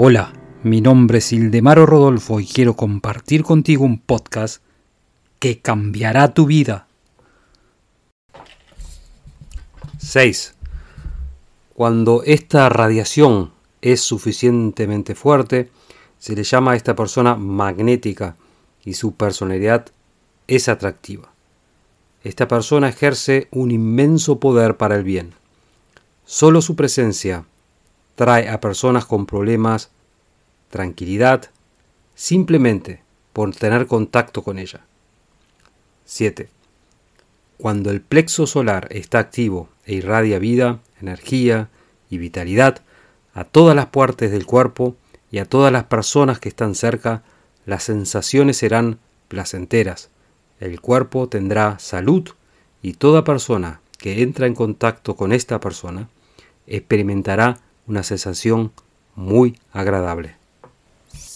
Hola, mi nombre es Ildemaro Rodolfo y quiero compartir contigo un podcast que cambiará tu vida. 6. Cuando esta radiación es suficientemente fuerte, se le llama a esta persona magnética y su personalidad es atractiva. Esta persona ejerce un inmenso poder para el bien. Solo su presencia trae a personas con problemas tranquilidad simplemente por tener contacto con ella. 7. Cuando el plexo solar está activo e irradia vida, energía y vitalidad a todas las partes del cuerpo y a todas las personas que están cerca, las sensaciones serán placenteras, el cuerpo tendrá salud y toda persona que entra en contacto con esta persona experimentará una sensación muy agradable.